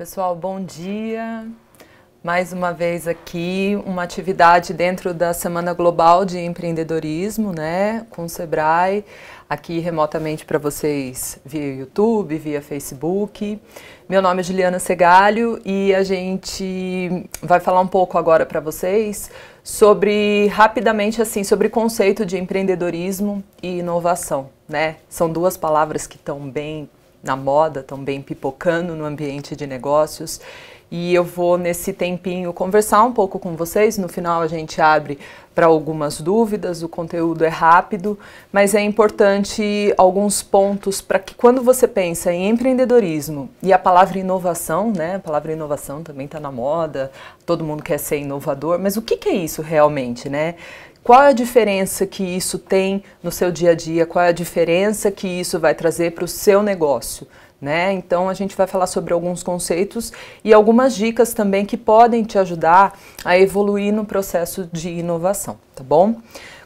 Pessoal, bom dia. Mais uma vez aqui, uma atividade dentro da Semana Global de Empreendedorismo, né, com o Sebrae, aqui remotamente para vocês via YouTube, via Facebook. Meu nome é Juliana Segalho e a gente vai falar um pouco agora para vocês sobre, rapidamente assim, sobre conceito de empreendedorismo e inovação, né? São duas palavras que estão bem na moda, também pipocando no ambiente de negócios. E eu vou nesse tempinho conversar um pouco com vocês. No final a gente abre para algumas dúvidas, o conteúdo é rápido, mas é importante alguns pontos para que quando você pensa em empreendedorismo e a palavra inovação, né? A palavra inovação também está na moda, todo mundo quer ser inovador, mas o que, que é isso realmente, né? Qual é a diferença que isso tem no seu dia a dia? Qual é a diferença que isso vai trazer para o seu negócio? Né? Então a gente vai falar sobre alguns conceitos e algumas dicas também que podem te ajudar a evoluir no processo de inovação, tá bom?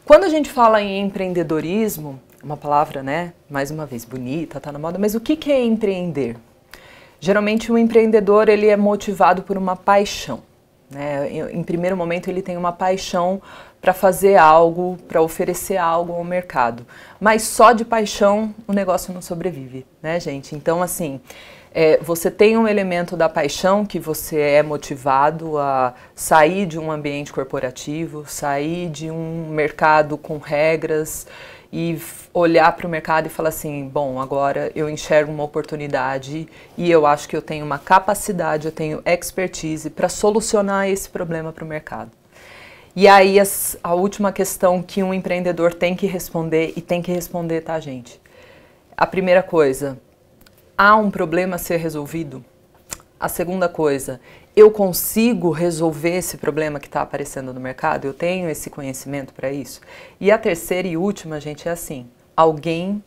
Quando a gente fala em empreendedorismo, uma palavra, né, mais uma vez bonita, tá na moda, mas o que que é empreender? Geralmente o empreendedor ele é motivado por uma paixão, né? Em primeiro momento ele tem uma paixão para fazer algo, para oferecer algo ao mercado. Mas só de paixão o negócio não sobrevive, né, gente? Então, assim, é, você tem um elemento da paixão que você é motivado a sair de um ambiente corporativo, sair de um mercado com regras e olhar para o mercado e falar assim: bom, agora eu enxergo uma oportunidade e eu acho que eu tenho uma capacidade, eu tenho expertise para solucionar esse problema para o mercado. E aí as, a última questão que um empreendedor tem que responder e tem que responder, tá, gente? A primeira coisa, há um problema a ser resolvido? A segunda coisa, eu consigo resolver esse problema que está aparecendo no mercado? Eu tenho esse conhecimento para isso? E a terceira e última, gente, é assim: alguém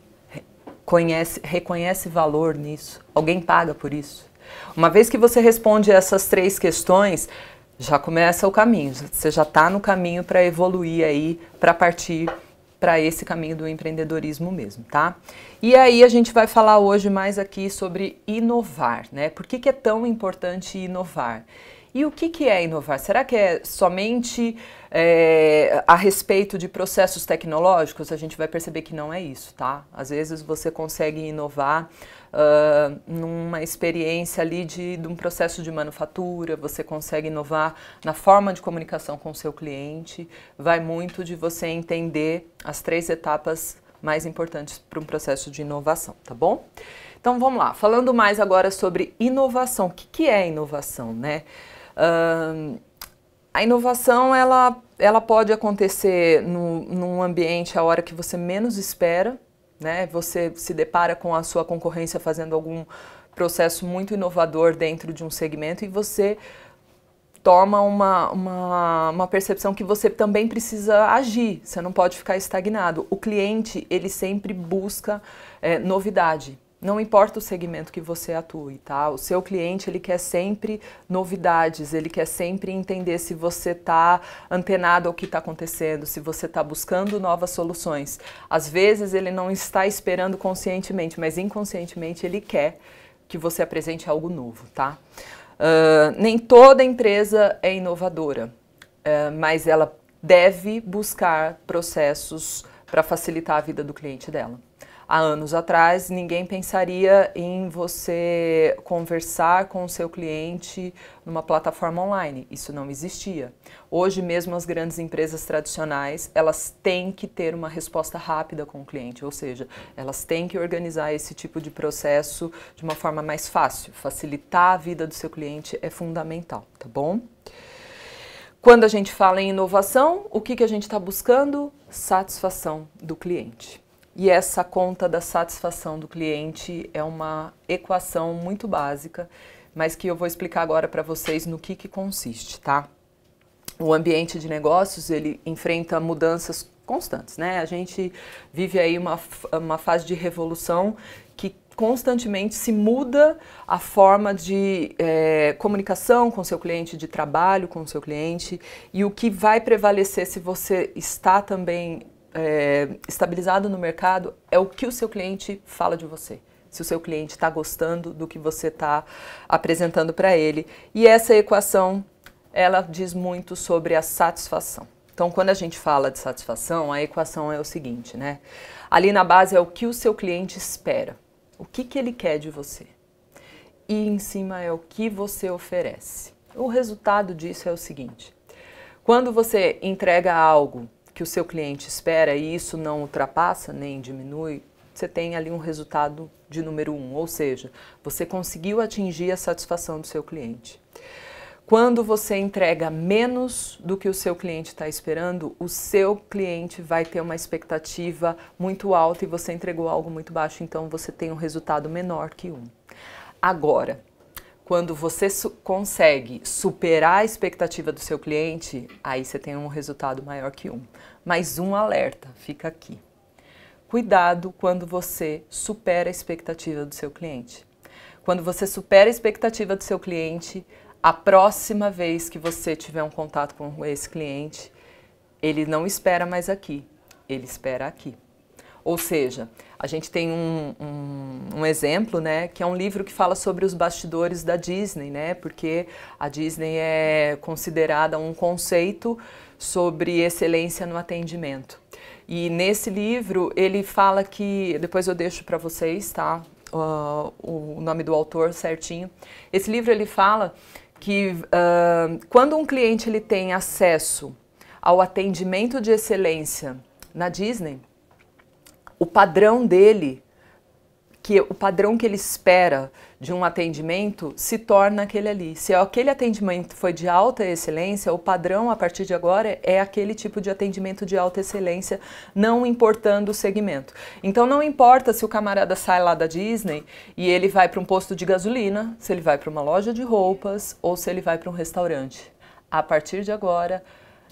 conhece, reconhece valor nisso? Alguém paga por isso? Uma vez que você responde essas três questões, já começa o caminho. Você já está no caminho para evoluir aí, para partir para esse caminho do empreendedorismo mesmo, tá? E aí a gente vai falar hoje mais aqui sobre inovar, né? Por que, que é tão importante inovar? E o que, que é inovar? Será que é somente é, a respeito de processos tecnológicos? A gente vai perceber que não é isso, tá? Às vezes você consegue inovar uh, numa experiência ali de, de um processo de manufatura, você consegue inovar na forma de comunicação com o seu cliente. Vai muito de você entender as três etapas mais importantes para um processo de inovação, tá bom? Então vamos lá, falando mais agora sobre inovação. O que, que é inovação, né? Uh, a inovação ela, ela pode acontecer no, num ambiente a hora que você menos espera, né? Você se depara com a sua concorrência fazendo algum processo muito inovador dentro de um segmento e você toma uma, uma, uma, percepção que você também precisa agir, você não pode ficar estagnado. O cliente, ele sempre busca é, novidade. Não importa o segmento que você atue, tá? O seu cliente, ele quer sempre novidades, ele quer sempre entender se você está antenado ao que está acontecendo, se você está buscando novas soluções. Às vezes ele não está esperando conscientemente, mas inconscientemente ele quer que você apresente algo novo, tá? Uh, nem toda empresa é inovadora, uh, mas ela deve buscar processos para facilitar a vida do cliente dela há anos atrás, ninguém pensaria em você conversar com o seu cliente numa plataforma online. Isso não existia. Hoje mesmo as grandes empresas tradicionais, elas têm que ter uma resposta rápida com o cliente, ou seja, elas têm que organizar esse tipo de processo de uma forma mais fácil. Facilitar a vida do seu cliente é fundamental, tá bom? Quando a gente fala em inovação, o que, que a gente está buscando? Satisfação do cliente. E essa conta da satisfação do cliente é uma equação muito básica, mas que eu vou explicar agora para vocês no que, que consiste, tá? O ambiente de negócios, ele enfrenta mudanças constantes, né? A gente vive aí uma, uma fase de revolução que constantemente se muda a forma de é, comunicação com seu cliente, de trabalho com seu cliente, e o que vai prevalecer se você está também é, estabilizado no mercado é o que o seu cliente fala de você. se o seu cliente está gostando do que você está apresentando para ele. E essa equação, ela diz muito sobre a satisfação. Então, quando a gente fala de satisfação, a equação é o seguinte, né? Ali na base é o que o seu cliente espera, o que, que ele quer de você. E em cima é o que você oferece. O resultado disso é o seguinte: quando você entrega algo que o seu cliente espera e isso não ultrapassa nem diminui, você tem ali um resultado de número um, ou seja, você conseguiu atingir a satisfação do seu cliente. Quando você entrega menos do que o seu cliente está esperando, o seu cliente vai ter uma expectativa muito alta e você entregou algo muito baixo, então você tem um resultado menor que um. Agora, quando você su consegue superar a expectativa do seu cliente, aí você tem um resultado maior que um. Mas um alerta, fica aqui. Cuidado quando você supera a expectativa do seu cliente. Quando você supera a expectativa do seu cliente, a próxima vez que você tiver um contato com esse cliente, ele não espera mais aqui, ele espera aqui. Ou seja, a gente tem um, um, um, exemplo, né, que é um livro que fala sobre os bastidores da Disney, né, porque a Disney é considerada um conceito sobre excelência no atendimento. E nesse livro ele fala que, depois eu deixo para vocês, tá, uh, o nome do autor certinho. Esse livro ele fala que uh, quando um cliente ele tem acesso ao atendimento de excelência na Disney, o padrão dele, que o padrão que ele espera de um atendimento se torna aquele ali. Se aquele atendimento foi de alta excelência, o padrão a partir de agora é aquele tipo de atendimento de alta excelência, não importando o segmento. Então não importa se o camarada sai lá da Disney e ele vai para um posto de gasolina, se ele vai para uma loja de roupas ou se ele vai para um restaurante. A partir de agora,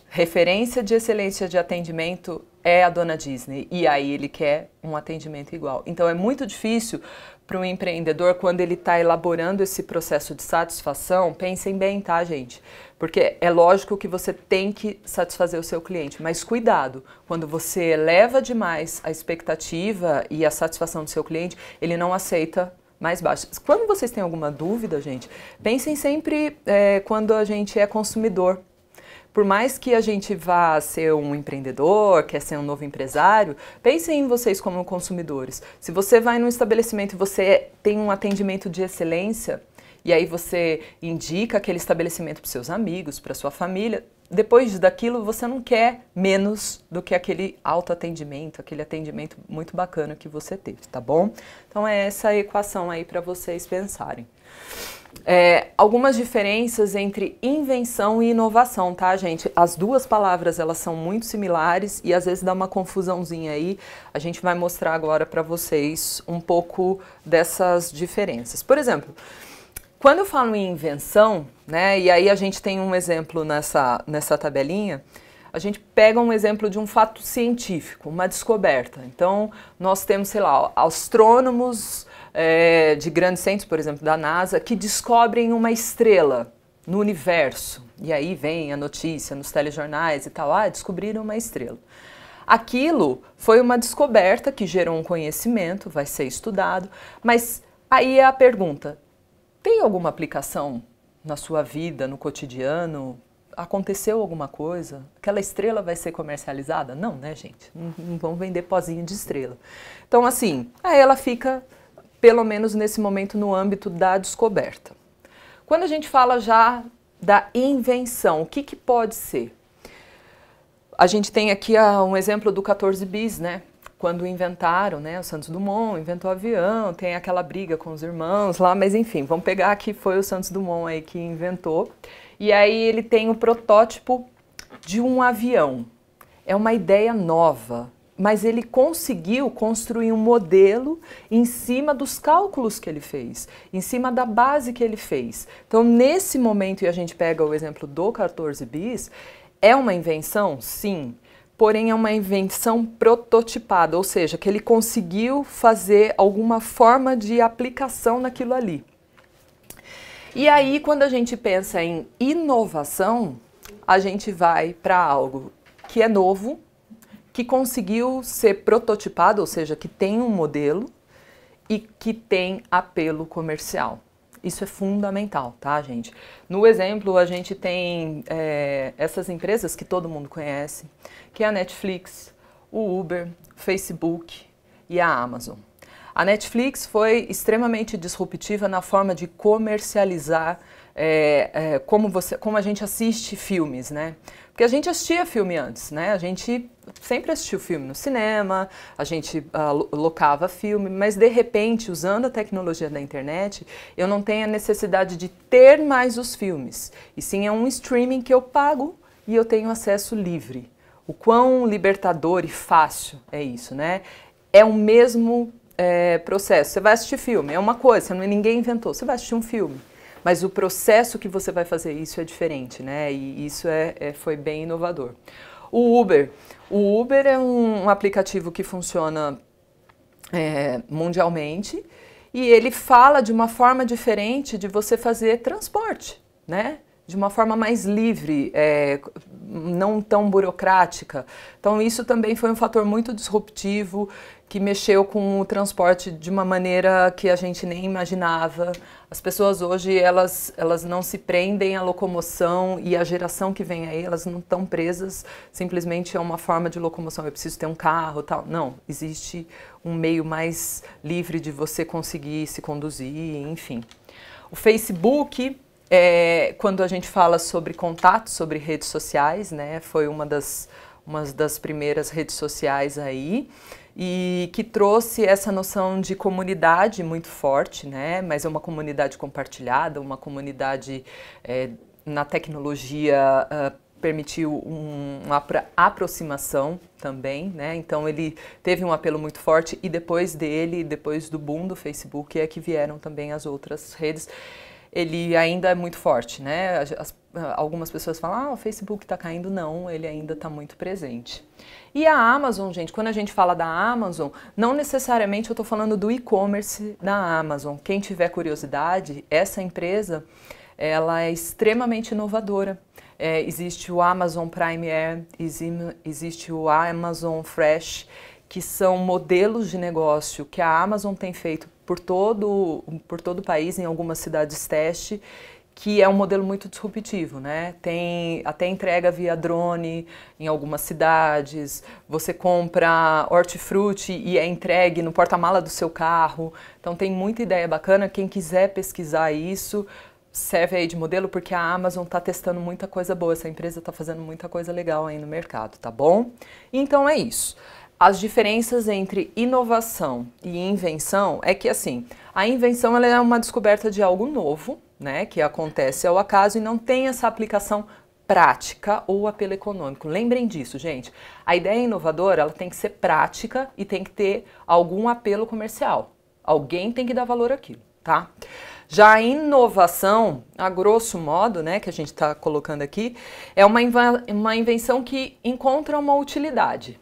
referência de excelência de atendimento é a dona Disney e aí ele quer um atendimento igual. Então é muito difícil para um empreendedor quando ele está elaborando esse processo de satisfação. Pensem bem, tá, gente? Porque é lógico que você tem que satisfazer o seu cliente, mas cuidado, quando você eleva demais a expectativa e a satisfação do seu cliente, ele não aceita mais baixo. Quando vocês têm alguma dúvida, gente, pensem sempre é, quando a gente é consumidor por mais que a gente vá ser um empreendedor, quer ser um novo empresário, pensem em vocês como consumidores. Se você vai num estabelecimento e você tem um atendimento de excelência, e aí você indica aquele estabelecimento para seus amigos, para sua família, depois daquilo você não quer menos do que aquele autoatendimento, aquele atendimento muito bacana que você teve, tá bom? Então é essa equação aí para vocês pensarem. É, algumas diferenças entre invenção e inovação, tá, gente? As duas palavras elas são muito similares e às vezes dá uma confusãozinha aí. A gente vai mostrar agora para vocês um pouco dessas diferenças. Por exemplo, quando eu falo em invenção, né, e aí a gente tem um exemplo nessa, nessa tabelinha, a gente pega um exemplo de um fato científico, uma descoberta. Então, nós temos, sei lá, astrônomos é, de grandes centros, por exemplo, da NASA, que descobrem uma estrela no universo. E aí vem a notícia nos telejornais e tal, ah, descobriram uma estrela. Aquilo foi uma descoberta que gerou um conhecimento, vai ser estudado, mas aí é a pergunta: tem alguma aplicação na sua vida, no cotidiano? Aconteceu alguma coisa? Aquela estrela vai ser comercializada? Não, né, gente? Não, não vão vender pozinho de estrela. Então, assim, aí ela fica pelo menos nesse momento no âmbito da descoberta. Quando a gente fala já da invenção, o que, que pode ser? A gente tem aqui uh, um exemplo do 14 bis, né? Quando inventaram, né? O Santos Dumont inventou o avião, tem aquela briga com os irmãos lá, mas enfim, vamos pegar que foi o Santos Dumont aí que inventou. E aí ele tem o protótipo de um avião. É uma ideia nova, mas ele conseguiu construir um modelo em cima dos cálculos que ele fez, em cima da base que ele fez. Então, nesse momento, e a gente pega o exemplo do 14 bis, é uma invenção? Sim. Porém, é uma invenção prototipada, ou seja, que ele conseguiu fazer alguma forma de aplicação naquilo ali. E aí, quando a gente pensa em inovação, a gente vai para algo que é novo, que conseguiu ser prototipado, ou seja, que tem um modelo e que tem apelo comercial. Isso é fundamental, tá, gente? No exemplo, a gente tem é, essas empresas que todo mundo conhece, que é a Netflix, o Uber, Facebook e a Amazon. A Netflix foi extremamente disruptiva na forma de comercializar é, é, como, você, como a gente assiste filmes, né? Porque a gente assistia filme antes, né? A gente sempre assistiu filme no cinema, a gente uh, locava filme, mas de repente, usando a tecnologia da internet, eu não tenho a necessidade de ter mais os filmes. E sim é um streaming que eu pago e eu tenho acesso livre. O quão libertador e fácil é isso, né? É o mesmo é, processo. Você vai assistir filme, é uma coisa, ninguém inventou. Você vai assistir um filme, mas o processo que você vai fazer isso é diferente, né? E isso é, é foi bem inovador. O Uber. O Uber é um, um aplicativo que funciona é, mundialmente e ele fala de uma forma diferente de você fazer transporte, né? de uma forma mais livre, é, não tão burocrática. Então isso também foi um fator muito disruptivo que mexeu com o transporte de uma maneira que a gente nem imaginava. As pessoas hoje elas elas não se prendem à locomoção e a geração que vem aí elas não estão presas simplesmente a uma forma de locomoção. Eu preciso ter um carro, tal. Não, existe um meio mais livre de você conseguir se conduzir, enfim. O Facebook é, quando a gente fala sobre contato, sobre redes sociais, né, foi uma das, uma das primeiras redes sociais aí, e que trouxe essa noção de comunidade muito forte, né, mas é uma comunidade compartilhada, uma comunidade é, na tecnologia uh, permitiu um, uma aproximação também, né? Então ele teve um apelo muito forte e depois dele, depois do boom do Facebook, é que vieram também as outras redes ele ainda é muito forte, né? As, algumas pessoas falam, ah, o Facebook está caindo. Não, ele ainda está muito presente. E a Amazon, gente, quando a gente fala da Amazon, não necessariamente eu estou falando do e-commerce da Amazon. Quem tiver curiosidade, essa empresa, ela é extremamente inovadora. É, existe o Amazon Prime Air, existe o Amazon Fresh, que são modelos de negócio que a Amazon tem feito por todo, por todo o país, em algumas cidades teste, que é um modelo muito disruptivo, né? Tem até entrega via drone em algumas cidades, você compra hortifruti e é entregue no porta-mala do seu carro. Então tem muita ideia bacana, quem quiser pesquisar isso, serve aí de modelo porque a Amazon está testando muita coisa boa, essa empresa está fazendo muita coisa legal aí no mercado, tá bom? Então é isso. As diferenças entre inovação e invenção é que assim, a invenção ela é uma descoberta de algo novo, né, que acontece ao acaso e não tem essa aplicação prática ou apelo econômico. Lembrem disso, gente. A ideia inovadora, ela tem que ser prática e tem que ter algum apelo comercial. Alguém tem que dar valor àquilo, tá? Já a inovação, a grosso modo, né, que a gente está colocando aqui, é uma, uma invenção que encontra uma utilidade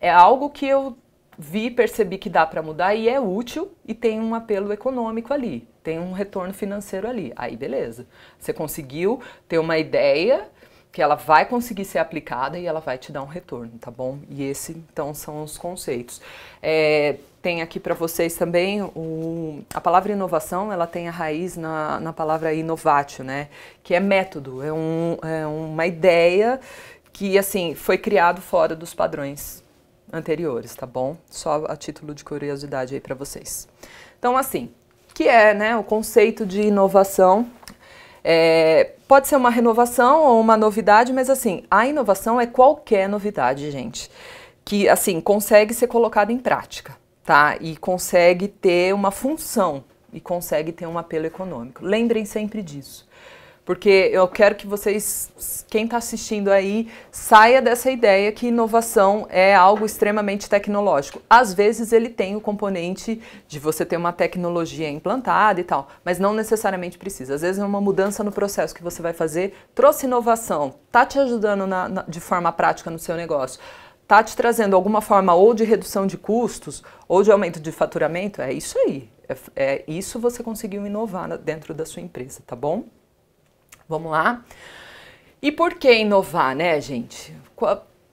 é algo que eu vi, percebi que dá para mudar e é útil e tem um apelo econômico ali, tem um retorno financeiro ali. Aí beleza. Você conseguiu ter uma ideia que ela vai conseguir ser aplicada e ela vai te dar um retorno, tá bom? E esse então são os conceitos. É, tem aqui para vocês também o, a palavra inovação, ela tem a raiz na, na palavra inovatio, né? Que é método, é, um, é uma ideia que assim foi criado fora dos padrões anteriores, tá bom? Só a título de curiosidade aí para vocês. Então, assim, que é né, o conceito de inovação. É, pode ser uma renovação ou uma novidade, mas assim, a inovação é qualquer novidade, gente, que assim consegue ser colocada em prática, tá? E consegue ter uma função e consegue ter um apelo econômico. Lembrem sempre disso porque eu quero que vocês, quem está assistindo aí, saia dessa ideia que inovação é algo extremamente tecnológico. Às vezes ele tem o componente de você ter uma tecnologia implantada e tal, mas não necessariamente precisa. Às vezes é uma mudança no processo que você vai fazer, trouxe inovação, tá te ajudando na, na, de forma prática no seu negócio está te trazendo alguma forma ou de redução de custos ou de aumento de faturamento, é isso aí. É, é isso você conseguiu inovar dentro da sua empresa, tá bom? Vamos lá? E por que inovar, né, gente?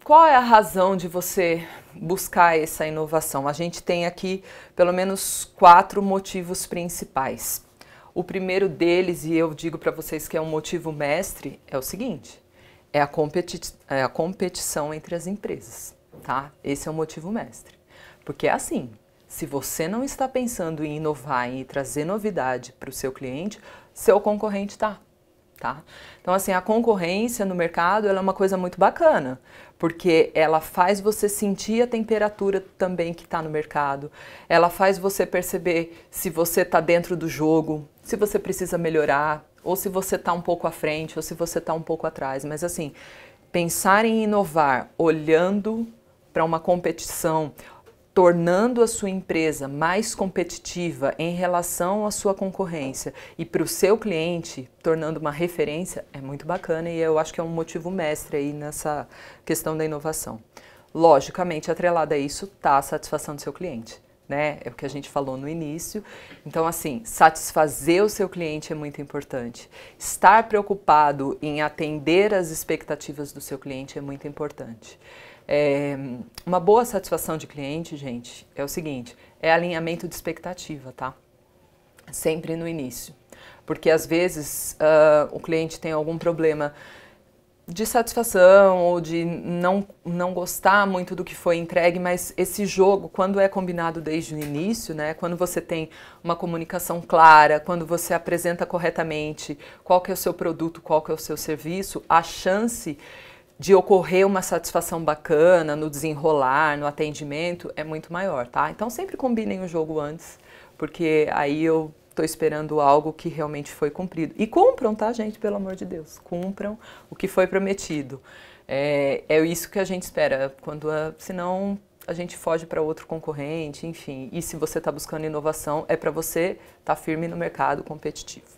qual é a razão de você buscar essa inovação? A gente tem aqui pelo menos quatro motivos principais. O primeiro deles, e eu digo para vocês que é um motivo mestre, é o seguinte: é a, competi é a competição entre as empresas, tá? Esse é o motivo mestre. Porque é assim, se você não está pensando em inovar, em trazer novidade para o seu cliente, seu concorrente está. Tá? Então, assim, a concorrência no mercado é uma coisa muito bacana, porque ela faz você sentir a temperatura também que está no mercado, ela faz você perceber se você está dentro do jogo, se você precisa melhorar, ou se você está um pouco à frente, ou se você está um pouco atrás. Mas, assim, pensar em inovar olhando para uma competição tornando a sua empresa mais competitiva em relação à sua concorrência e para o seu cliente, tornando uma referência, é muito bacana e eu acho que é um motivo mestre aí nessa questão da inovação. Logicamente, atrelada a isso está a satisfação do seu cliente. Né? É o que a gente falou no início. Então, assim, satisfazer o seu cliente é muito importante. Estar preocupado em atender as expectativas do seu cliente é muito importante. É, uma boa satisfação de cliente, gente, é o seguinte: é alinhamento de expectativa, tá? Sempre no início. Porque às vezes uh, o cliente tem algum problema de satisfação ou de não, não gostar muito do que foi entregue, mas esse jogo, quando é combinado desde o início, né, quando você tem uma comunicação clara, quando você apresenta corretamente qual que é o seu produto, qual que é o seu serviço, a chance de ocorrer uma satisfação bacana no desenrolar, no atendimento, é muito maior, tá? Então sempre combinem o jogo antes, porque aí eu estou esperando algo que realmente foi cumprido. E cumpram, tá, gente? Pelo amor de Deus, cumpram o que foi prometido. É, é isso que a gente espera, quando a, senão a gente foge para outro concorrente, enfim. E se você está buscando inovação, é para você estar tá firme no mercado competitivo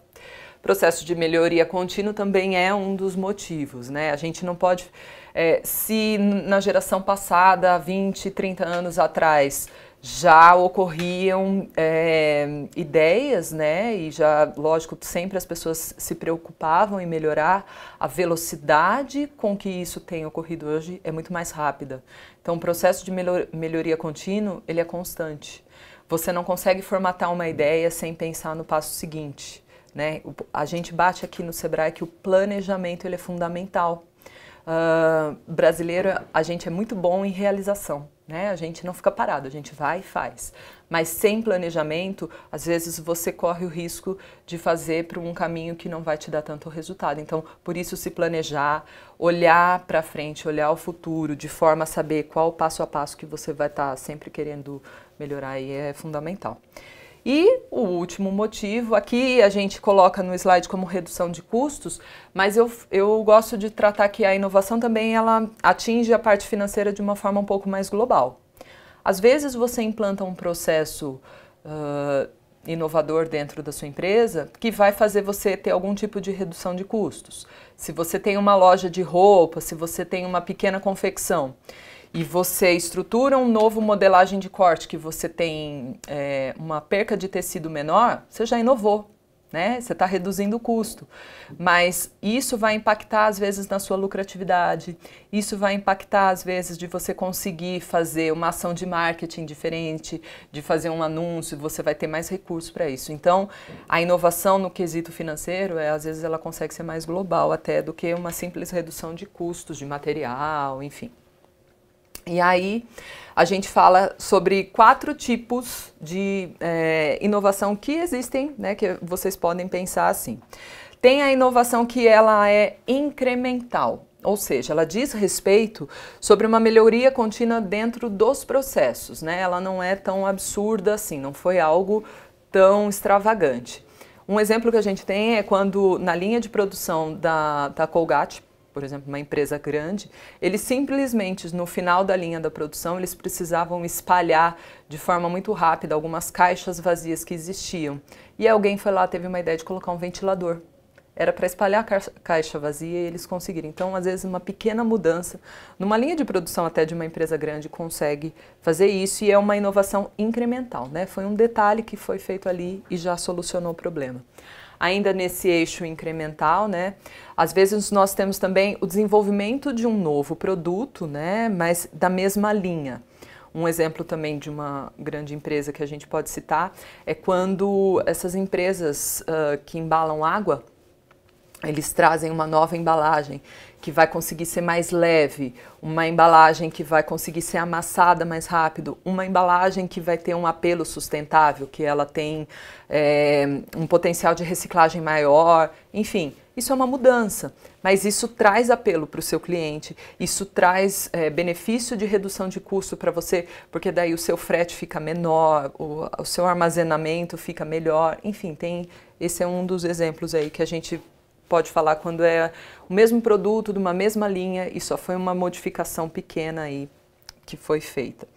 processo de melhoria contínuo também é um dos motivos, né? A gente não pode, é, se na geração passada, 20, 30 anos atrás, já ocorriam é, ideias, né? E já, lógico, sempre as pessoas se preocupavam em melhorar. A velocidade com que isso tem ocorrido hoje é muito mais rápida. Então, o processo de melhoria contínuo ele é constante. Você não consegue formatar uma ideia sem pensar no passo seguinte. Né? A gente bate aqui no Sebrae que o planejamento ele é fundamental. Uh, brasileiro, a gente é muito bom em realização, né? A gente não fica parado, a gente vai e faz. Mas sem planejamento, às vezes você corre o risco de fazer para um caminho que não vai te dar tanto resultado. Então, por isso se planejar, olhar para frente, olhar o futuro, de forma a saber qual o passo a passo que você vai estar tá sempre querendo melhorar é fundamental. E o último motivo, aqui a gente coloca no slide como redução de custos, mas eu, eu gosto de tratar que a inovação também ela atinge a parte financeira de uma forma um pouco mais global. Às vezes você implanta um processo uh, inovador dentro da sua empresa que vai fazer você ter algum tipo de redução de custos. Se você tem uma loja de roupa, se você tem uma pequena confecção e você estrutura um novo modelagem de corte que você tem é, uma perca de tecido menor, você já inovou, né? Você está reduzindo o custo. Mas isso vai impactar, às vezes, na sua lucratividade, isso vai impactar, às vezes, de você conseguir fazer uma ação de marketing diferente, de fazer um anúncio, você vai ter mais recursos para isso. Então, a inovação no quesito financeiro, é, às vezes, ela consegue ser mais global até do que uma simples redução de custos de material, enfim. E aí a gente fala sobre quatro tipos de é, inovação que existem, né, que vocês podem pensar assim. Tem a inovação que ela é incremental, ou seja, ela diz respeito sobre uma melhoria contínua dentro dos processos, né? Ela não é tão absurda assim, não foi algo tão extravagante. Um exemplo que a gente tem é quando na linha de produção da, da Colgate, por exemplo, uma empresa grande, eles simplesmente no final da linha da produção eles precisavam espalhar de forma muito rápida algumas caixas vazias que existiam. E alguém foi lá, teve uma ideia de colocar um ventilador. Era para espalhar a caixa vazia e eles conseguiram. Então, às vezes, uma pequena mudança numa linha de produção até de uma empresa grande consegue fazer isso e é uma inovação incremental, né? Foi um detalhe que foi feito ali e já solucionou o problema. Ainda nesse eixo incremental, né? Às vezes nós temos também o desenvolvimento de um novo produto, né? Mas da mesma linha. Um exemplo também de uma grande empresa que a gente pode citar é quando essas empresas uh, que embalam água, eles trazem uma nova embalagem que vai conseguir ser mais leve, uma embalagem que vai conseguir ser amassada mais rápido, uma embalagem que vai ter um apelo sustentável, que ela tem é, um potencial de reciclagem maior, enfim, isso é uma mudança, mas isso traz apelo para o seu cliente, isso traz é, benefício de redução de custo para você, porque daí o seu frete fica menor, o, o seu armazenamento fica melhor, enfim, tem esse é um dos exemplos aí que a gente pode falar quando é o mesmo produto de uma mesma linha e só foi uma modificação pequena aí que foi feita.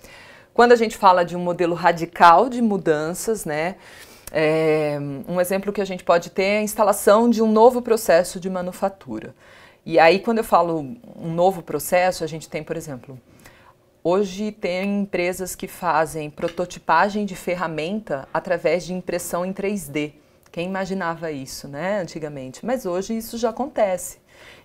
Quando a gente fala de um modelo radical de mudanças, né, é, um exemplo que a gente pode ter é a instalação de um novo processo de manufatura. E aí, quando eu falo um novo processo, a gente tem, por exemplo, hoje tem empresas que fazem prototipagem de ferramenta através de impressão em 3D. Quem imaginava isso, né, antigamente? Mas hoje isso já acontece.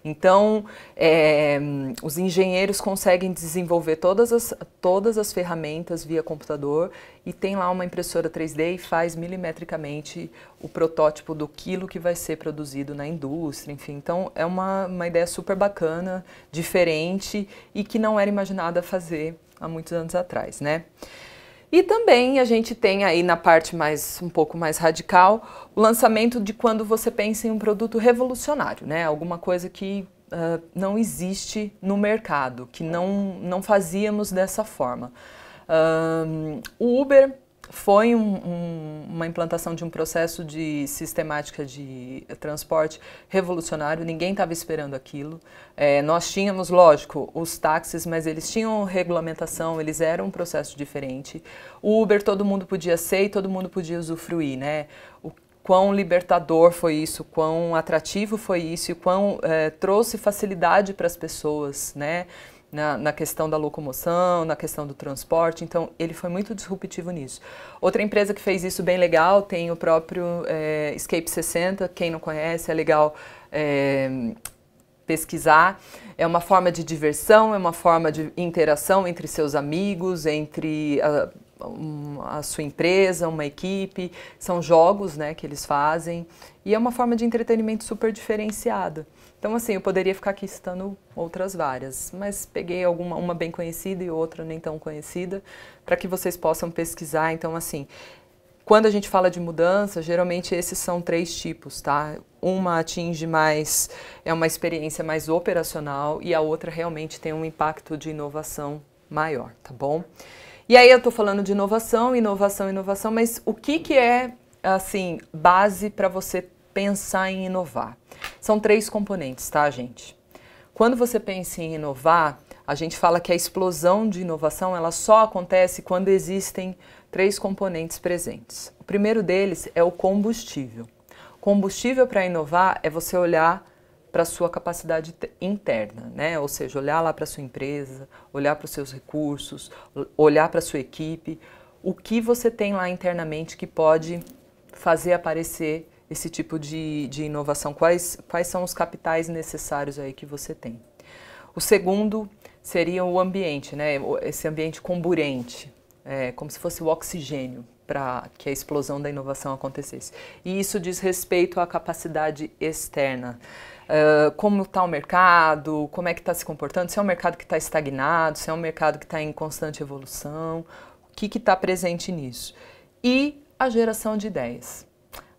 Então, é, os engenheiros conseguem desenvolver todas as, todas as ferramentas via computador e tem lá uma impressora 3D e faz milimetricamente o protótipo do quilo que vai ser produzido na indústria, enfim. Então, é uma, uma ideia super bacana, diferente e que não era imaginada fazer há muitos anos atrás, né? E também a gente tem aí na parte mais um pouco mais radical o lançamento de quando você pensa em um produto revolucionário, né? Alguma coisa que uh, não existe no mercado, que não, não fazíamos dessa forma. Um, o Uber foi um, um, uma implantação de um processo de sistemática de transporte revolucionário, ninguém estava esperando aquilo. É, nós tínhamos, lógico, os táxis, mas eles tinham regulamentação, eles eram um processo diferente. O Uber todo mundo podia ser e todo mundo podia usufruir, né? O quão libertador foi isso, quão atrativo foi isso e quão é, trouxe facilidade para as pessoas, né? Na, na, questão da locomoção, na questão do transporte, então ele foi muito disruptivo nisso. Outra empresa que fez isso bem legal tem o próprio é, Escape 60, quem não conhece, é legal é, pesquisar. É uma forma de diversão, é uma forma de interação entre seus amigos, entre a, a sua empresa, uma equipe, são jogos né, que eles fazem e é uma forma de entretenimento super diferenciada. Então, assim, eu poderia ficar aqui citando outras várias, mas peguei alguma, uma bem conhecida e outra nem tão conhecida, para que vocês possam pesquisar. Então, assim, quando a gente fala de mudança, geralmente esses são três tipos, tá? Uma atinge mais, é uma experiência mais operacional e a outra realmente tem um impacto de inovação maior, tá bom? E aí eu estou falando de inovação, inovação, inovação, mas o que, que é, assim, base para você pensar em inovar? São três componentes, tá, gente? Quando você pensa em inovar, a gente fala que a explosão de inovação ela só acontece quando existem três componentes presentes. O primeiro deles é o combustível. Combustível para inovar é você olhar para a sua capacidade interna, né? Ou seja, olhar lá para sua empresa, olhar para os seus recursos, olhar para a sua equipe, o que você tem lá internamente que pode fazer aparecer esse tipo de, de inovação? Quais, quais são os capitais necessários aí que você tem? O segundo seria o ambiente, né? esse ambiente comburente, é, como se fosse o oxigênio para que a explosão da inovação acontecesse. E isso diz respeito à capacidade externa. Uh, como está o mercado, como é que está se comportando, se é um mercado que está estagnado, se é um mercado que está em constante evolução, o que está presente nisso. E a geração de ideias.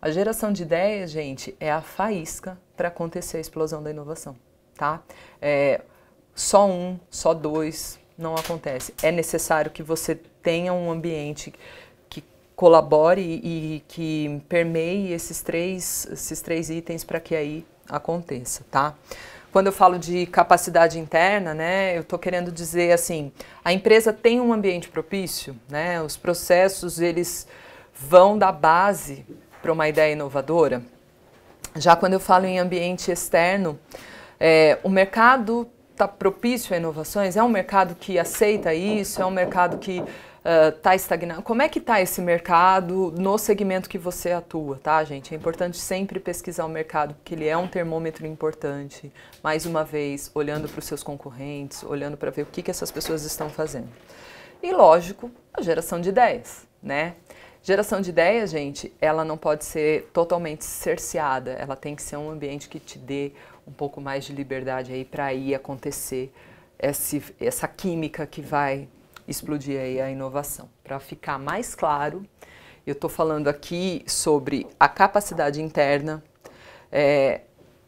A geração de ideias, gente, é a faísca para acontecer a explosão da inovação, tá? É, só um, só dois não acontece. É necessário que você tenha um ambiente que colabore e que permeie esses três, esses três itens para que aí aconteça, tá? Quando eu falo de capacidade interna, né, eu estou querendo dizer assim, a empresa tem um ambiente propício, né? Os processos eles vão da base para uma ideia inovadora? Já quando eu falo em ambiente externo, é, o mercado está propício a inovações? É um mercado que aceita isso? É um mercado que está estagnado? Como é que está esse mercado no segmento que você atua, tá, gente? É importante sempre pesquisar o mercado, porque ele é um termômetro importante. Mais uma vez, olhando para os seus concorrentes, olhando para ver o que, que essas pessoas estão fazendo. E, lógico, a geração de ideias, né? Geração de ideias, gente, ela não pode ser totalmente cerceada, ela tem que ser um ambiente que te dê um pouco mais de liberdade aí para ir acontecer esse, essa química que vai explodir aí a inovação. Para ficar mais claro, eu estou falando aqui sobre a capacidade interna, é,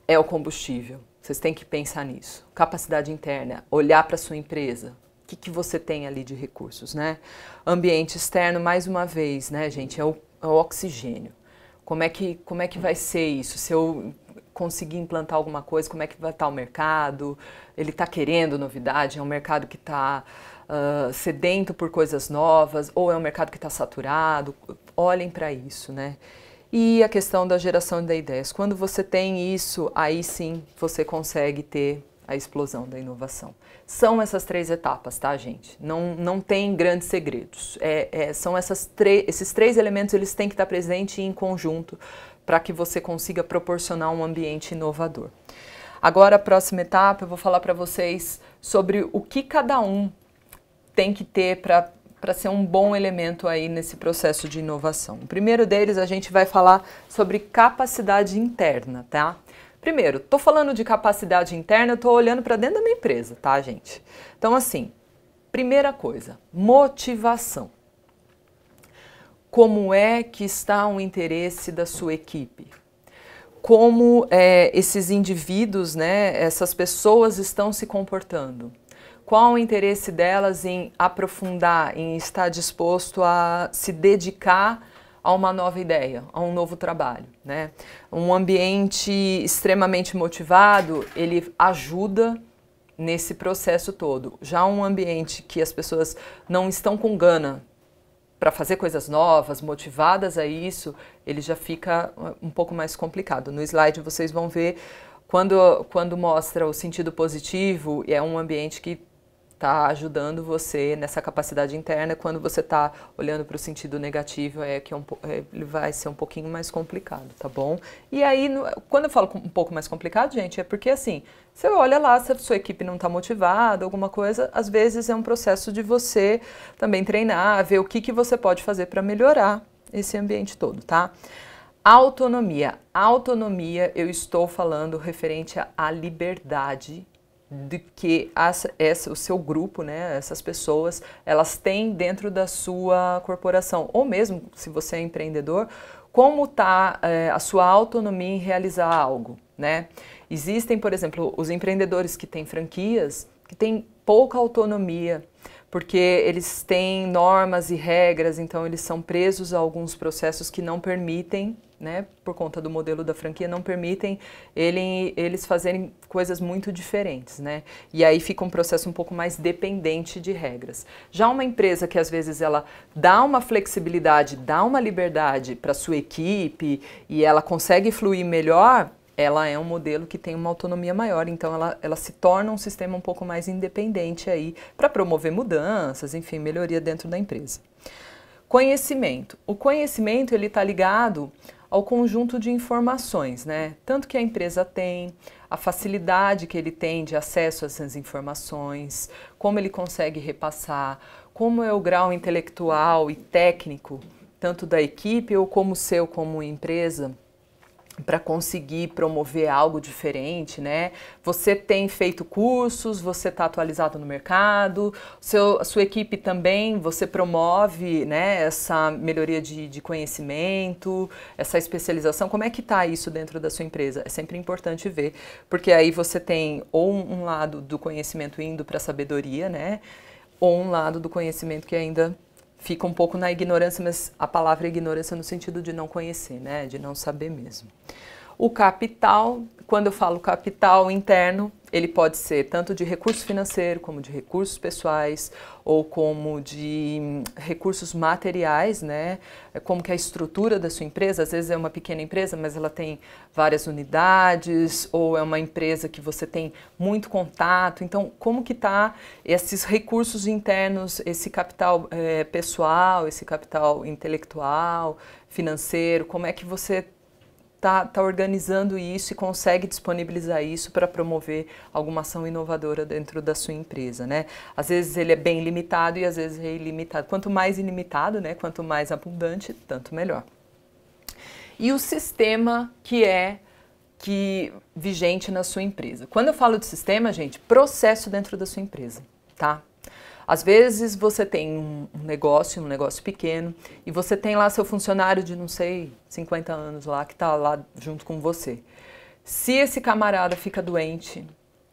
é o combustível. Vocês têm que pensar nisso. Capacidade interna, olhar para sua empresa, que, que você tem ali de recursos, né? Ambiente externo, mais uma vez, né, gente, é o, é o oxigênio. Como é, que, como é que vai ser isso? Se eu conseguir implantar alguma coisa, como é que vai estar o mercado? Ele está querendo novidade? É um mercado que está uh, sedento por coisas novas? Ou é um mercado que está saturado? Olhem para isso, né? E a questão da geração de ideias. Quando você tem isso, aí sim você consegue ter a explosão da inovação. São essas três etapas, tá, gente? Não, não tem grandes segredos. É, é, são essas esses três elementos, eles têm que estar presentes em conjunto para que você consiga proporcionar um ambiente inovador. Agora, a próxima etapa, eu vou falar para vocês sobre o que cada um tem que ter para para ser um bom elemento aí nesse processo de inovação. O primeiro deles a gente vai falar sobre capacidade interna, tá? Primeiro, estou falando de capacidade interna, estou olhando para dentro da minha empresa, tá, gente? Então, assim, primeira coisa, motivação. Como é que está o interesse da sua equipe? Como é, esses indivíduos, né, essas pessoas estão se comportando? Qual o interesse delas em aprofundar, em estar disposto a se dedicar a uma nova ideia, a um novo trabalho. Né? Um ambiente extremamente motivado, ele ajuda nesse processo todo. Já um ambiente que as pessoas não estão com gana para fazer coisas novas, motivadas a isso, ele já fica um pouco mais complicado. No slide vocês vão ver quando, quando mostra o sentido positivo, é um ambiente que está ajudando você nessa capacidade interna. Quando você está olhando para o sentido negativo, é que é um, é, vai ser um pouquinho mais complicado, tá bom? E aí, no, quando eu falo um pouco mais complicado, gente, é porque assim, você olha lá, se a sua equipe não está motivada, alguma coisa, às vezes é um processo de você também treinar, ver o que, que você pode fazer para melhorar esse ambiente todo, tá? Autonomia. Autonomia, eu estou falando referente à liberdade de que essa, o seu grupo, né, essas pessoas, elas têm dentro da sua corporação, ou mesmo se você é empreendedor, como está é, a sua autonomia em realizar algo, né? Existem, por exemplo, os empreendedores que têm franquias que têm pouca autonomia, porque eles têm normas e regras, então eles são presos a alguns processos que não permitem né, por conta do modelo da franquia, não permitem ele, eles fazerem coisas muito diferentes, né? E aí fica um processo um pouco mais dependente de regras. Já uma empresa que às vezes ela dá uma flexibilidade, dá uma liberdade para sua equipe e ela consegue fluir melhor, ela é um modelo que tem uma autonomia maior, então ela, ela se torna um sistema um pouco mais independente aí para promover mudanças, enfim, melhoria dentro da empresa. Conhecimento. O conhecimento ele está ligado ao conjunto de informações, né? Tanto que a empresa tem, a facilidade que ele tem de acesso a essas informações, como ele consegue repassar, como é o grau intelectual e técnico, tanto da equipe ou como seu como empresa para conseguir promover algo diferente, né? Você tem feito cursos, você está atualizado no mercado, seu, sua equipe também, você promove, né, essa melhoria de, de conhecimento, essa especialização. Como é que está isso dentro da sua empresa? É sempre importante ver, porque aí você tem ou um lado do conhecimento indo para a sabedoria, né? Ou um lado do conhecimento que ainda fica um pouco na ignorância, mas a palavra ignorância no sentido de não conhecer, né? De não saber mesmo. O capital, quando eu falo capital interno, ele pode ser tanto de recurso financeiro, como de recursos pessoais, ou como de hum, recursos materiais, né? É como que a estrutura da sua empresa, às vezes é uma pequena empresa, mas ela tem várias unidades, ou é uma empresa que você tem muito contato. Então, como que está esses recursos internos, esse capital é, pessoal, esse capital intelectual, financeiro, como é que você está tá organizando isso e consegue disponibilizar isso para promover alguma ação inovadora dentro da sua empresa, né? Às vezes ele é bem limitado e às vezes é ilimitado. Quanto mais ilimitado, né, quanto mais abundante, tanto melhor. E o sistema que é que vigente na sua empresa. Quando eu falo de sistema, gente, processo dentro da sua empresa, tá? Às vezes você tem um negócio, um negócio pequeno, e você tem lá seu funcionário de, não sei, 50 anos lá, que está lá junto com você. Se esse camarada fica doente,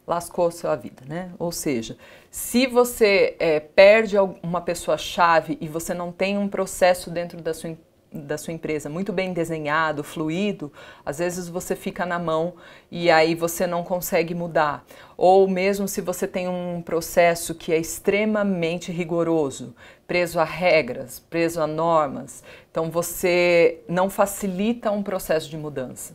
lascou a sua vida, né? Ou seja, se você é, perde uma pessoa-chave e você não tem um processo dentro da sua empresa, da sua empresa muito bem desenhado, fluido, às vezes você fica na mão e aí você não consegue mudar. Ou mesmo se você tem um processo que é extremamente rigoroso, preso a regras, preso a normas, então você não facilita um processo de mudança.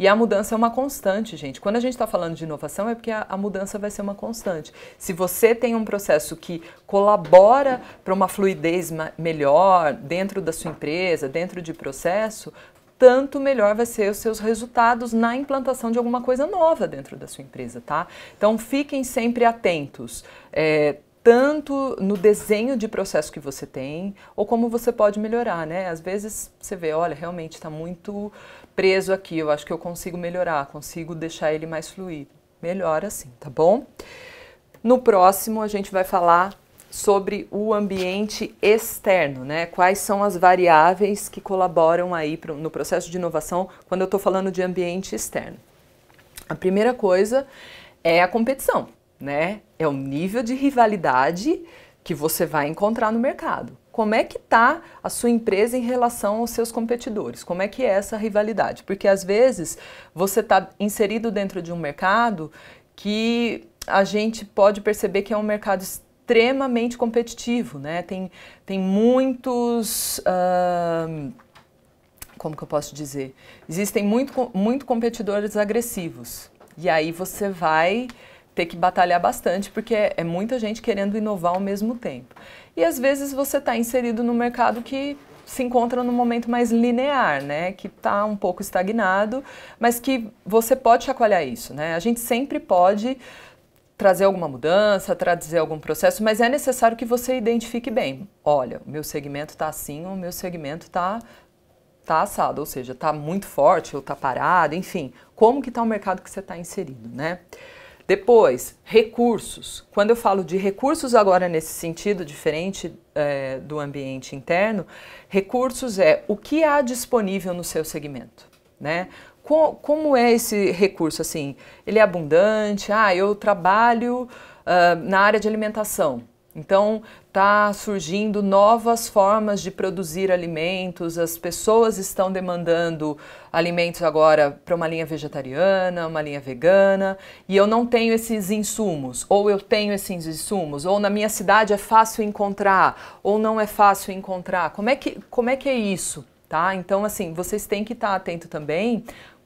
E a mudança é uma constante, gente. Quando a gente está falando de inovação, é porque a, a, mudança vai ser uma constante. Se você tem um processo que colabora para uma fluidez melhor dentro da sua empresa, dentro de processo, tanto melhor vai ser os seus resultados na implantação de alguma coisa nova dentro da sua empresa, tá? Então fiquem sempre atentos. É, tanto no desenho de processo que você tem, ou como você pode melhorar, né? Às vezes você vê, olha, realmente está muito preso aqui, eu acho que eu consigo melhorar, consigo deixar ele mais fluido. Melhor assim, tá bom? No próximo a gente vai falar sobre o ambiente externo, né? Quais são as variáveis que colaboram aí pro, no processo de inovação quando eu estou falando de ambiente externo. A primeira coisa é a competição, né? É o nível de rivalidade que você vai encontrar no mercado. Como é que está a sua empresa em relação aos seus competidores? Como é que é essa rivalidade? Porque às vezes você está inserido dentro de um mercado que a gente pode perceber que é um mercado extremamente competitivo, né? Tem, tem muitos... Uh, como que eu posso dizer? Existem muito, muito competidores agressivos. E aí você vai ter que batalhar bastante, porque é, é muita gente querendo inovar ao mesmo tempo. E às vezes você está inserido no mercado que se encontra num momento mais linear, né, que está um pouco estagnado, mas que você pode chacoalhar isso, né? A gente sempre pode trazer alguma mudança, trazer algum processo, mas é necessário que você identifique bem. Olha, o meu segmento está assim, o meu segmento está tá assado, ou seja, está muito forte ou está parado, enfim, como que está o mercado que você está inserido, né? Depois, recursos. Quando eu falo de recursos agora nesse sentido diferente é, do ambiente interno, recursos é o que há disponível no seu segmento, né? como é esse recurso assim? Ele é abundante? Ah, eu trabalho uh, na área de alimentação. Então, está surgindo novas formas de produzir alimentos, as pessoas estão demandando alimentos agora para uma linha vegetariana, uma linha vegana, e eu não tenho esses insumos, ou eu tenho esses insumos, ou na minha cidade é fácil encontrar, ou não é fácil encontrar. Como é que, como é, que é isso? Tá? Então, assim, vocês têm que estar tá atento também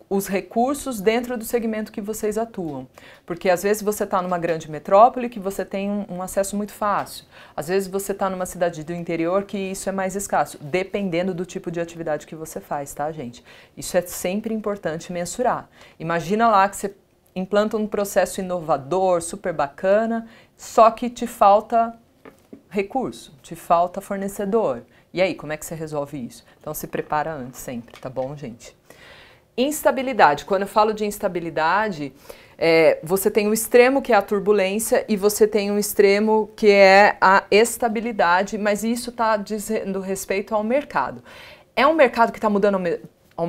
os recursos dentro do segmento que vocês atuam. Porque às vezes você está numa grande metrópole que você tem um, um acesso muito fácil. Às vezes você está numa cidade do interior que isso é mais escasso, dependendo do tipo de atividade que você faz, tá, gente? Isso é sempre importante mensurar. Imagina lá que você implanta um processo inovador, super bacana, só que te falta recurso, te falta fornecedor. E aí, como é que você resolve isso? Então se prepara antes sempre, tá bom, gente? Instabilidade. Quando eu falo de instabilidade, é, você tem um extremo que é a turbulência e você tem um extremo que é a estabilidade, mas isso está dizendo respeito ao mercado. É um mercado que está mudando ao,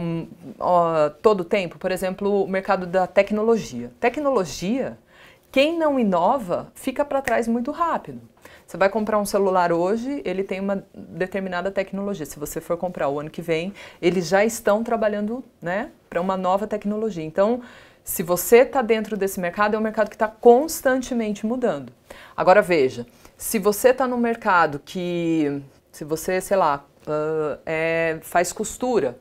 ao, todo o tempo, por exemplo, o mercado da tecnologia. Tecnologia, quem não inova fica para trás muito rápido. Você vai comprar um celular hoje, ele tem uma determinada tecnologia. Se você for comprar o ano que vem, eles já estão trabalhando né, para uma nova tecnologia. Então, Se você está dentro desse mercado, é um mercado que está constantemente mudando. Agora veja, se você está no mercado que, se você, sei lá, uh, é, faz costura,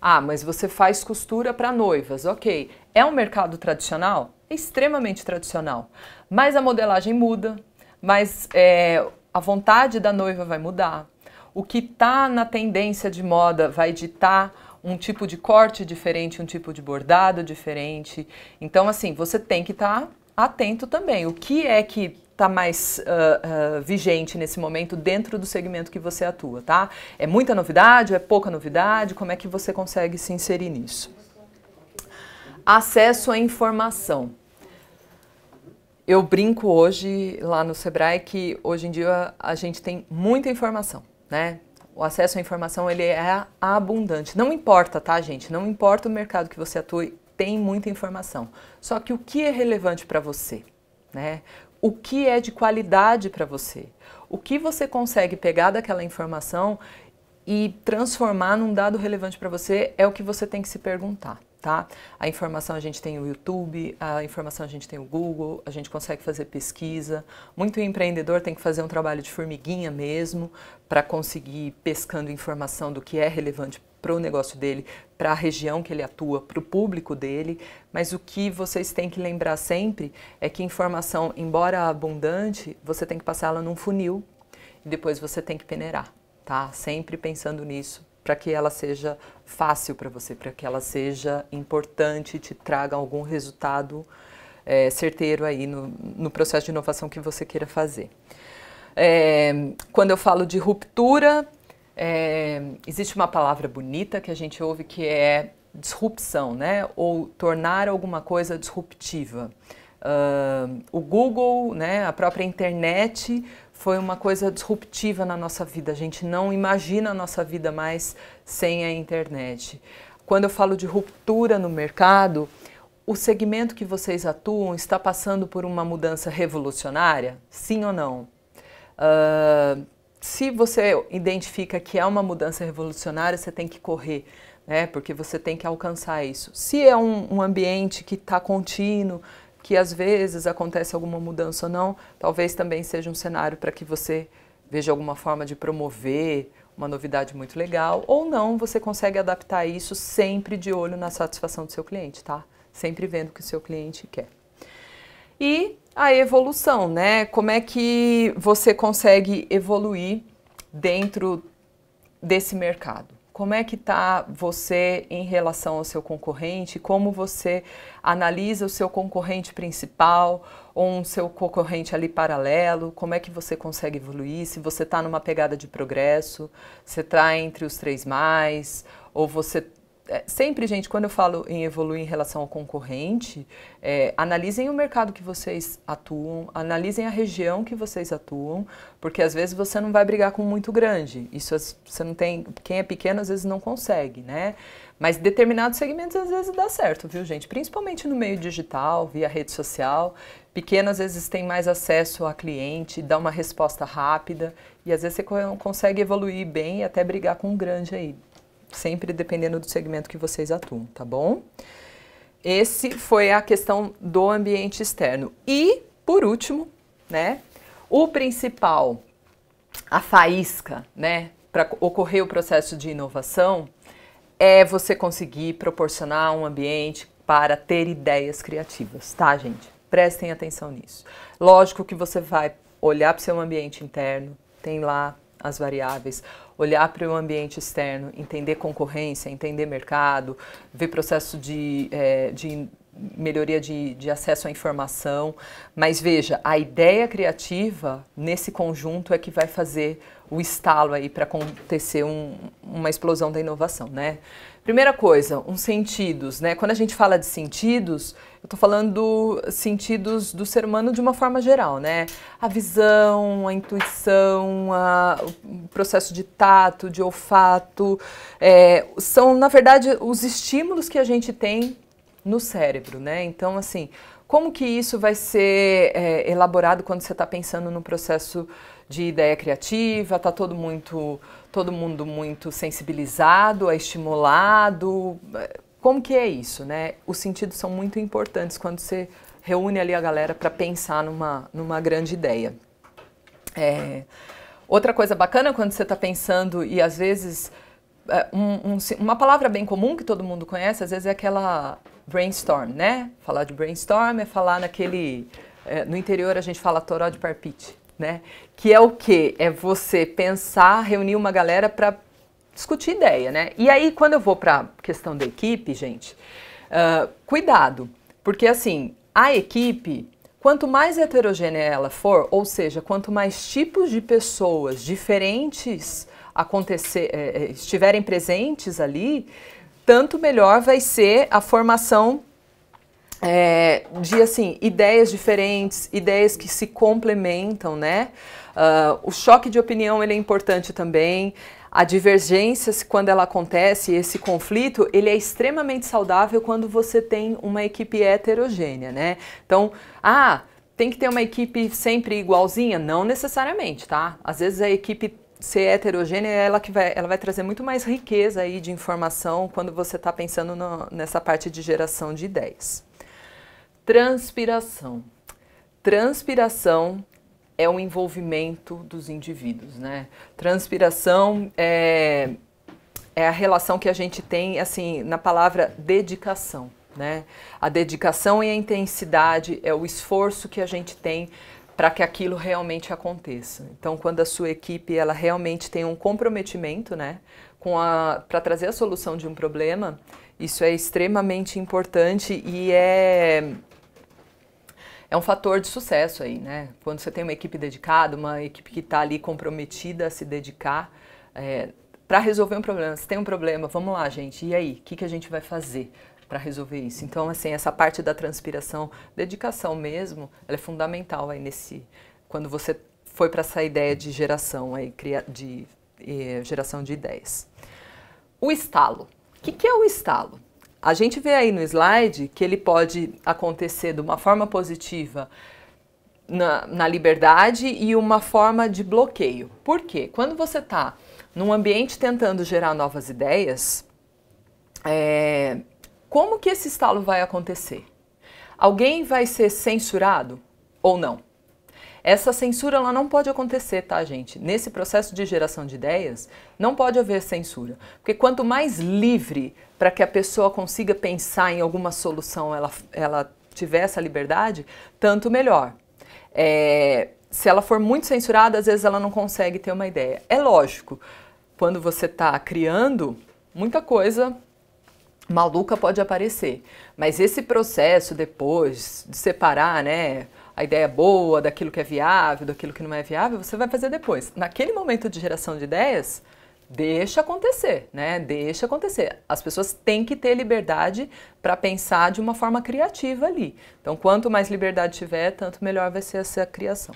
ah, mas você faz costura para noivas, ok. É um mercado tradicional? É extremamente tradicional. Mas a modelagem muda, mas é, a vontade da noiva vai mudar. O que está na tendência de moda vai ditar um tipo de corte diferente, um tipo de bordado diferente. Então, assim, você tem que estar tá atento também. O que é que está mais uh, uh, vigente nesse momento dentro do segmento que você atua, tá? É muita novidade, é pouca novidade? Como é que você consegue se inserir nisso? Acesso à informação. Eu brinco hoje lá no Sebrae que hoje em dia a gente tem muita informação, né? O acesso à informação ele é abundante. Não importa, tá, gente? Não importa o mercado que você atue, tem muita informação. Só que o que é relevante para você, né? O que é de qualidade para você? O que você consegue pegar daquela informação e transformar num dado relevante para você é o que você tem que se perguntar tá? A informação a gente tem o YouTube, a informação a gente tem o Google, a gente consegue fazer pesquisa. Muito empreendedor tem que fazer um trabalho de formiguinha mesmo para conseguir pescando informação do que é relevante para o negócio dele, para a região que ele atua, para o público dele. Mas o que vocês têm que lembrar sempre é que informação, embora abundante, você tem que passá-la num funil e depois você tem que peneirar, tá? Sempre pensando nisso para que ela seja fácil para você, para que ela seja importante e te traga algum resultado é, certeiro aí no, no, processo de inovação que você queira fazer. É, quando eu falo de ruptura, é, existe uma palavra bonita que a gente ouve que é disrupção, né? Ou tornar alguma coisa disruptiva. Uh, o Google, né, a própria internet foi uma coisa disruptiva na nossa vida. A gente não imagina a nossa vida mais sem a internet. Quando eu falo de ruptura no mercado, o segmento que vocês atuam está passando por uma mudança revolucionária? Sim ou não? Uh, se você identifica que é uma mudança revolucionária, você tem que correr, né? Porque você tem que alcançar isso. Se é um, um ambiente que está contínuo, que às vezes acontece alguma mudança ou não, talvez também seja um cenário para que você veja alguma forma de promover uma novidade muito legal, ou não, você consegue adaptar isso sempre de olho na satisfação do seu cliente, tá? Sempre vendo o que o seu cliente quer. E a evolução, né? Como é que você consegue evoluir dentro desse mercado? Como é que está você em relação ao seu concorrente? Como você analisa o seu concorrente principal ou um seu concorrente ali paralelo? Como é que você consegue evoluir? Se você está numa pegada de progresso, você está entre os três mais, ou você é, sempre, gente, quando eu falo em evoluir em relação ao concorrente, é, analisem o mercado que vocês atuam, analisem a região que vocês atuam, porque às vezes você não vai brigar com muito grande. Isso você não tem. Quem é pequeno às vezes não consegue, né? Mas determinados segmentos às vezes dá certo, viu, gente? Principalmente no meio digital, via rede social. Pequeno às vezes tem mais acesso a cliente, dá uma resposta rápida e às vezes você consegue evoluir bem e até brigar com um grande aí sempre dependendo do segmento que vocês atuam, tá bom? Esse foi a questão do ambiente externo. E, por último, né, o principal, a faísca, né, para ocorrer o processo de inovação é você conseguir proporcionar um ambiente para ter ideias criativas, tá, gente? Prestem atenção nisso. Lógico que você vai olhar para o seu ambiente interno, tem lá as variáveis, olhar para o ambiente externo, entender concorrência, entender mercado, ver processo de, é, de melhoria de, de, acesso à informação. Mas veja, a ideia criativa nesse conjunto é que vai fazer o estalo aí para acontecer um, uma explosão da inovação, né? Primeira coisa, uns sentidos, né? Quando a gente fala de sentidos, eu estou falando sentidos do ser humano de uma forma geral, né? A visão, a intuição, a, o processo de tato, de olfato, é, são, na verdade, os estímulos que a gente tem no cérebro, né? Então, assim, como que isso vai ser é, elaborado quando você está pensando no processo de ideia criativa? Está todo muito todo mundo muito sensibilizado, é estimulado. como que é isso, né? Os sentidos são muito importantes quando você reúne ali a galera para pensar numa, numa grande ideia. É, outra coisa bacana quando você está pensando e às vezes é, um, um, uma palavra bem comum que todo mundo conhece, às vezes é aquela brainstorm, né? Falar de brainstorm é falar naquele. É, no interior a gente fala toró de parpite, né? Que é o que? É você pensar, reunir uma galera para discutir ideia, né? E aí, quando eu vou para questão da equipe, gente, uh, cuidado, porque assim, a equipe, quanto mais heterogênea ela for, ou seja, quanto mais tipos de pessoas diferentes acontecer, é, é, estiverem presentes ali, tanto melhor vai ser a formação é, de assim ideias diferentes, ideias que se complementam, né? Uh, o choque de opinião ele é importante também. A divergência, quando ela acontece, esse conflito, ele é extremamente saudável quando você tem uma equipe heterogênea, né? Então, ah, tem que ter uma equipe sempre igualzinha? Não necessariamente, tá? Às vezes a equipe ser heterogênea, ela que vai, ela vai trazer muito mais riqueza aí de informação quando você está pensando no, nessa parte de geração de ideias. Transpiração. Transpiração é o envolvimento dos indivíduos, né? Transpiração é, é a relação que a gente tem, assim, na palavra dedicação, né? A dedicação e a intensidade é o esforço que a gente tem para que aquilo realmente aconteça. Então, quando a sua equipe ela realmente tem um comprometimento, né, com a para trazer a solução de um problema, isso é extremamente importante e é é um fator de sucesso aí, né? Quando você tem uma equipe dedicada, uma equipe que está ali comprometida a se dedicar é, para resolver um problema. Se tem um problema, vamos lá, gente. E aí, o que, que a gente vai fazer? para resolver isso. Então, assim, essa parte da transpiração, dedicação mesmo, ela é fundamental aí nesse quando você foi para essa ideia de geração aí, de eh, geração de ideias. O estalo. O que, que é o estalo? A gente vê aí no slide que ele pode acontecer de uma forma positiva na, na liberdade e uma forma de bloqueio. Por quê? Quando você está num ambiente tentando gerar novas ideias, é, como que esse estalo vai acontecer? Alguém vai ser censurado ou não? Essa censura ela não pode acontecer, tá, gente? Nesse processo de geração de ideias, não pode haver censura. Porque quanto mais livre para que a pessoa consiga pensar em alguma solução ela, ela tiver essa liberdade, tanto melhor. É, se ela for muito censurada, às vezes ela não consegue ter uma ideia. É lógico, quando você está criando, muita coisa maluca pode aparecer. Mas esse processo depois de separar, né, a ideia boa daquilo que é viável, daquilo que não é viável, você vai fazer depois. Naquele momento de geração de ideias, deixa acontecer, né? Deixa acontecer. As pessoas têm que ter liberdade para pensar de uma forma criativa ali. Então, quanto mais liberdade tiver, tanto melhor vai ser essa criação.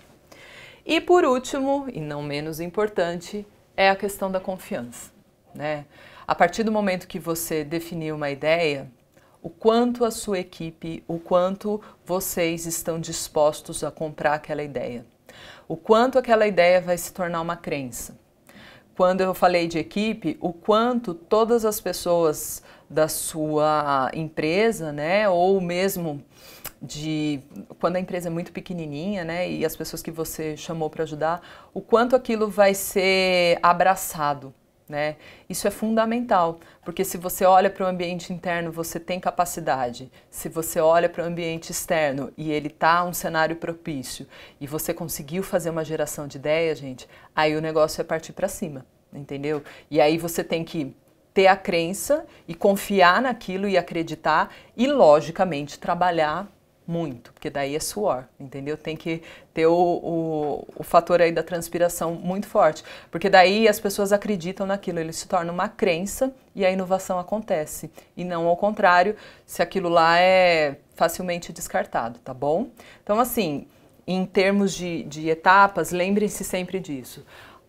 E por último, e não menos importante, é a questão da confiança, né? A partir do momento que você definiu uma ideia, o quanto a sua equipe, o quanto vocês estão dispostos a comprar aquela ideia. O quanto aquela ideia vai se tornar uma crença. Quando eu falei de equipe, o quanto todas as pessoas da sua empresa, né, ou mesmo de quando a empresa é muito pequenininha, né, e as pessoas que você chamou para ajudar, o quanto aquilo vai ser abraçado né? Isso é fundamental, porque se você olha para o ambiente interno, você tem capacidade. Se você olha para o ambiente externo e ele tá um cenário propício e você conseguiu fazer uma geração de ideia, gente, aí o negócio é partir para cima, entendeu? E aí você tem que ter a crença e confiar naquilo e acreditar e logicamente trabalhar muito, porque daí é suor, entendeu? Tem que ter o, o, o, fator aí da transpiração muito forte, porque daí as pessoas acreditam naquilo, ele se torna uma crença e a inovação acontece, e não ao contrário, se aquilo lá é facilmente descartado, tá bom? Então, assim, em termos de, de etapas, lembrem-se sempre disso.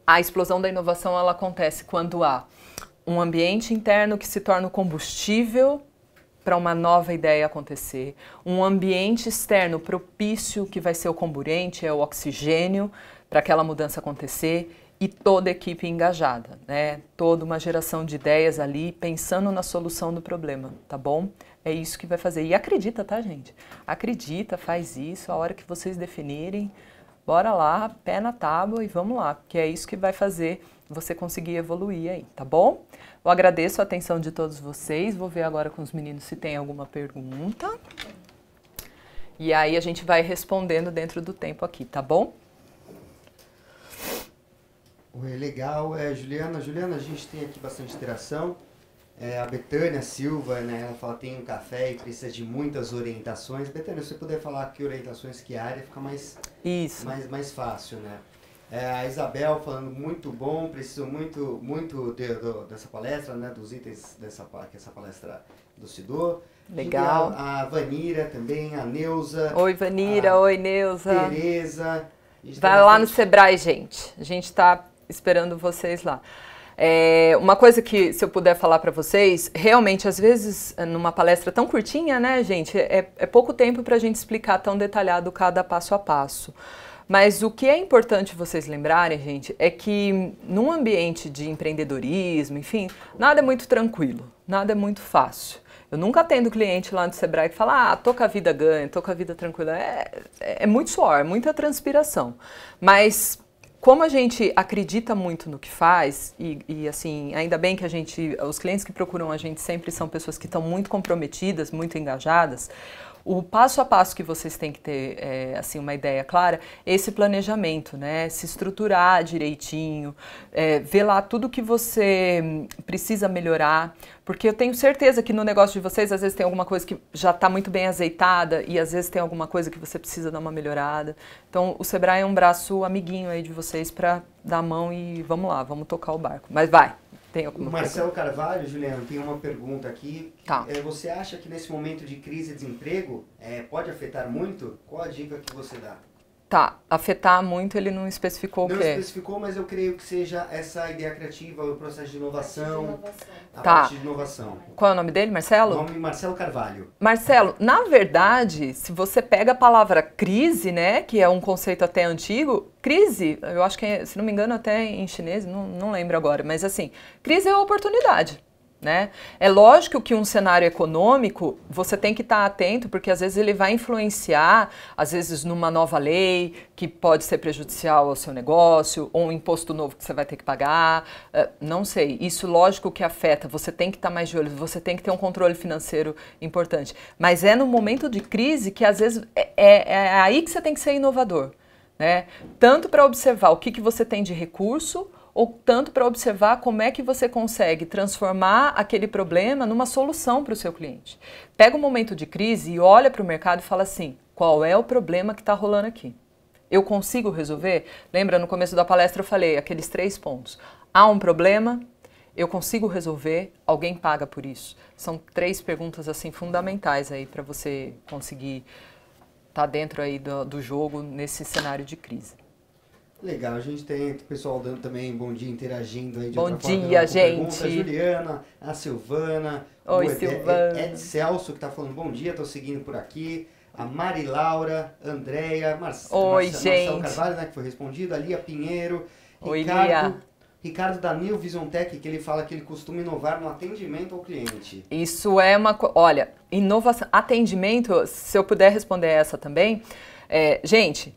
A explosão da inovação, ela acontece quando há um ambiente interno que se torna o combustível para uma nova ideia acontecer, um ambiente externo propício que vai ser o comburente, é o oxigênio para aquela mudança acontecer e toda a equipe engajada, né? Toda uma geração de ideias ali pensando na solução do problema, tá bom? É isso que vai fazer. E acredita, tá, gente? Acredita, faz isso, a hora que vocês definirem, bora lá, pé na tábua e vamos lá, porque é isso que vai fazer você conseguir evoluir aí, tá bom? Eu agradeço a atenção de todos vocês. Vou ver agora com os meninos se tem alguma pergunta. E aí a gente vai respondendo dentro do tempo aqui, tá bom? Oi, legal. É, Juliana, Juliana, a gente tem aqui bastante interação. É, a Betânia Silva, né, ela fala tem um café e precisa de muitas orientações. Betânia, se você puder falar que orientações, que área, fica mais, Isso. mais, mais fácil, né? É, a Isabel falando muito bom, preciso muito, muito de, de, dessa palestra, né, dos itens dessa que essa palestra do Sidor. Legal. A, a, Vanira também, a Neuza. Oi, Vanira. Oi, Neuza. Tereza. Vai lá no Sebrae, gente. A gente está esperando vocês lá. É, uma coisa que, se eu puder falar para vocês, realmente, às vezes, numa palestra tão curtinha, né, gente, é, é pouco tempo para a gente explicar tão detalhado cada passo a passo. Mas o que é importante vocês lembrarem, gente, é que num ambiente de empreendedorismo, enfim, nada é muito tranquilo, nada é muito fácil. Eu nunca atendo cliente lá no Sebrae que fala, ah, tô com a vida ganha, tô com a vida tranquila. É, é, é muito suor, é muita transpiração. Mas como a gente acredita muito no que faz, e, e, assim, ainda bem que a gente, os clientes que procuram a gente sempre são pessoas que estão muito comprometidas, muito engajadas, o passo a passo que vocês têm que ter, é, assim, uma ideia clara, é esse planejamento, né? Se estruturar direitinho, é, ver lá tudo que você precisa melhorar, porque eu tenho certeza que no negócio de vocês, às vezes tem alguma coisa que já está muito bem azeitada e às vezes tem alguma coisa que você precisa dar uma melhorada. Então, o Sebrae é um braço amiguinho aí de vocês para dar a mão e vamos lá, vamos tocar o barco. Mas vai! Tem alguma Marcelo pergunta? Carvalho, Juliano, tem uma pergunta aqui. Tá. É, você acha que nesse momento de crise e desemprego é, pode afetar muito? Qual a dica que você dá? Tá, afetar muito ele não especificou não o quê? Não especificou, mas eu creio que seja essa ideia criativa, o processo de inovação. A tá. parte de inovação. Qual é o nome dele, Marcelo? O nome Marcelo Carvalho. Marcelo, na verdade, se você pega a palavra crise, né, que é um conceito até antigo, crise, eu acho que, é, se não me engano, até em chinês, não, não lembro agora, mas assim, crise é oportunidade. Né? É lógico que um cenário econômico você tem que estar tá atento, porque às vezes ele vai influenciar, às vezes numa nova lei que pode ser prejudicial ao seu negócio, ou um imposto novo que você vai ter que pagar. Uh, não sei. Isso, lógico, que afeta. Você tem que estar tá mais de olho, você tem que ter um controle financeiro importante. Mas é no momento de crise que às vezes é, é, é aí que você tem que ser inovador. Né? Tanto para observar o que, que você tem de recurso ou tanto para observar como é que você consegue transformar aquele problema numa solução para o seu cliente. Pega um momento de crise e olha para o mercado e fala assim: qual é o problema que está rolando aqui? Eu consigo resolver? Lembra no começo da palestra eu falei aqueles três pontos. Há um problema, eu consigo resolver, alguém paga por isso. São três perguntas assim fundamentais aí para você conseguir estar tá dentro aí do, do jogo nesse cenário de crise. Legal, a gente tem o pessoal dando também bom dia, interagindo aí de Bom dia, gente. Pergunta. A Juliana, a Silvana, Oi, o Ed, Silvana. Ed, Ed Celso que está falando bom dia, estou seguindo por aqui. A Mari Laura, Andréia, Mar Oi, Marcelo, gente. Marcelo Carvalho, né, que foi respondido, a Lia Pinheiro, Oi, Ricardo, Lia. Ricardo da New Vision Tech, que ele fala que ele costuma inovar no atendimento ao cliente. Isso é uma Olha, inovação, atendimento, se eu puder responder essa também, é, gente,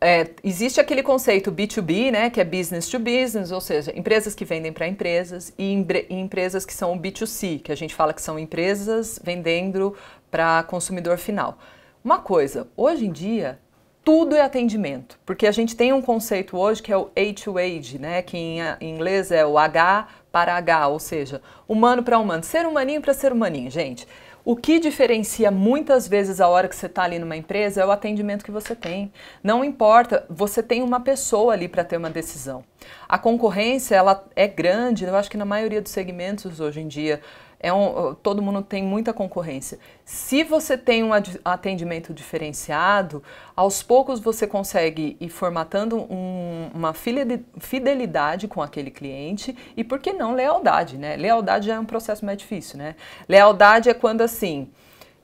é, existe aquele conceito B2B, né, que é business to business, ou seja, empresas que vendem para empresas e, e empresas que são B2C, que a gente fala que são empresas vendendo para consumidor final. Uma coisa, hoje em dia tudo é atendimento, porque a gente tem um conceito hoje que é o A to Age, né, que em, em inglês é o H para H, ou seja, humano para humano, ser humaninho para ser humaninho, gente. O que diferencia muitas vezes a hora que você está ali numa empresa é o atendimento que você tem. Não importa, você tem uma pessoa ali para ter uma decisão. A concorrência ela é grande, eu acho que na maioria dos segmentos hoje em dia é um, todo mundo tem muita concorrência. Se você tem um atendimento diferenciado, aos poucos você consegue ir formatando um, uma fidelidade com aquele cliente e, por que não, lealdade, né? Lealdade é um processo mais difícil, né? Lealdade é quando, assim,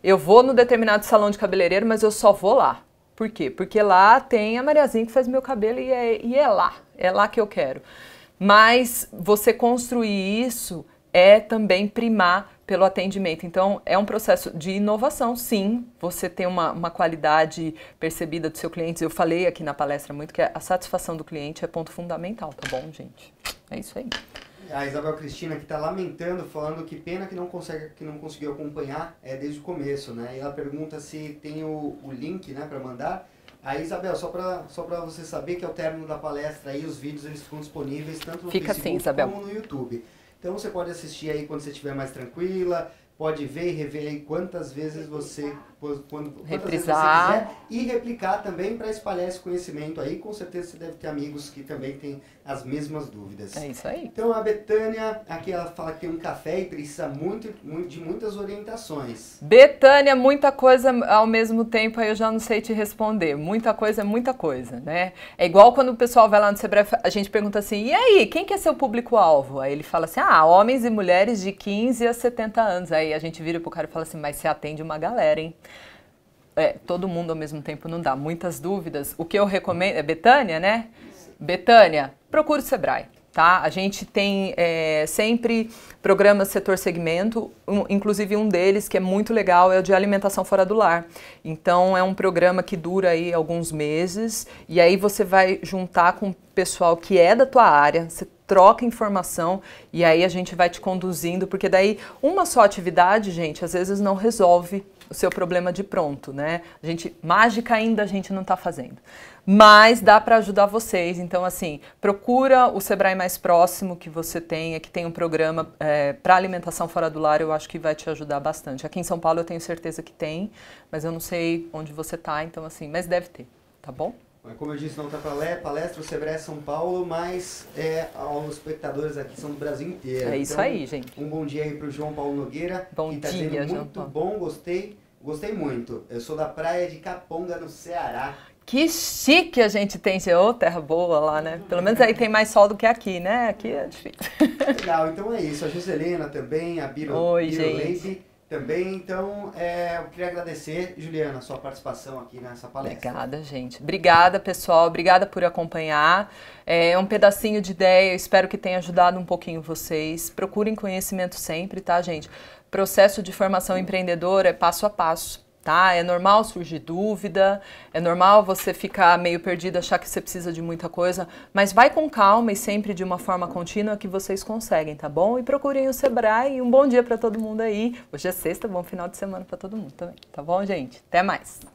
eu vou no determinado salão de cabeleireiro, mas eu só vou lá. Por quê? Porque lá tem a Mariazinha que faz meu cabelo e é, e é lá, é lá que eu quero. Mas você construir isso é também primar pelo atendimento. Então, é um processo de inovação, sim. Você tem uma, uma qualidade percebida do seu cliente. Eu falei aqui na palestra muito que a satisfação do cliente é ponto fundamental, tá bom, gente? É isso aí. A Isabel Cristina que está lamentando, falando que pena que não consegue, que não conseguiu acompanhar é, desde o começo, né? E ela pergunta se tem o, o link, né, para mandar. Aí, Isabel, só para só você saber que ao término da palestra aí os vídeos eles ficam disponíveis tanto no Fica assim, Facebook assim, como no YouTube. Então você pode assistir aí quando você estiver mais tranquila, pode ver e rever aí quantas vezes você quando, reprisar e replicar também para espalhar esse conhecimento aí. Com certeza você deve ter amigos que também têm as mesmas dúvidas. É isso aí. Então a Betânia, aqui ela fala que tem um café e precisa muito, muito de muitas orientações. Betânia, muita coisa ao mesmo tempo, aí eu já não sei te responder. Muita coisa é muita coisa, né? É igual quando o pessoal vai lá no Sebrae, a gente pergunta assim: "E aí, quem que é seu público alvo?" Aí ele fala assim: "Ah, homens e mulheres de 15 a 70 anos". Aí a gente vira pro cara e fala assim: "Mas você atende uma galera, hein?" É, todo mundo ao mesmo tempo não dá. Muitas dúvidas. O que eu recomendo é Betânia, né? Betânia, procure o Sebrae. Tá? A gente tem é, sempre programas setor segmento, um, inclusive um deles que é muito legal é o de alimentação fora do lar. Então é um programa que dura aí alguns meses e aí você vai juntar com o pessoal que é da tua área, você troca informação e aí a gente vai te conduzindo, porque daí uma só atividade, gente, às vezes não resolve o seu problema de pronto, né? A gente, mágica ainda a gente não está fazendo. Mas dá para ajudar vocês. Então, assim, procura o Sebrae mais próximo que você tenha, que tem um programa é, para alimentação fora do lar, eu acho que vai te ajudar bastante. Aqui em São Paulo eu tenho certeza que tem, mas eu não sei onde você está, então assim, mas deve ter, tá bom? Como eu disse na outra palestra, o Sebrae é São Paulo, mas é, os espectadores aqui são do Brasil inteiro. É isso então, aí, gente. Um bom dia aí para o João Paulo Nogueira. Bom que tá dia, João muito bom, gostei. Gostei muito. Eu sou da praia de Caponga, no Ceará. Que chique a gente tem, ô, oh, terra boa lá, né? Pelo menos aí tem mais sol do que aqui, né? Aqui é difícil. Legal, então é isso. A Giselena também, a Biro, Oi, Biro gente. Leite também. Então, é, eu queria agradecer, Juliana, a sua participação aqui nessa palestra. Obrigada, gente. Obrigada, pessoal. Obrigada por acompanhar. É um pedacinho de ideia. espero que tenha ajudado um pouquinho vocês. Procurem conhecimento sempre, tá, gente? Processo de formação empreendedora é passo a passo tá? É normal surgir dúvida, é normal você ficar meio perdido, achar que você precisa de muita coisa, mas vai com calma e sempre de uma forma contínua que vocês conseguem, tá bom? E procurem o Sebrae e um bom dia para todo mundo aí. Hoje é sexta, bom final de semana para todo mundo também, tá bom, gente? Até mais.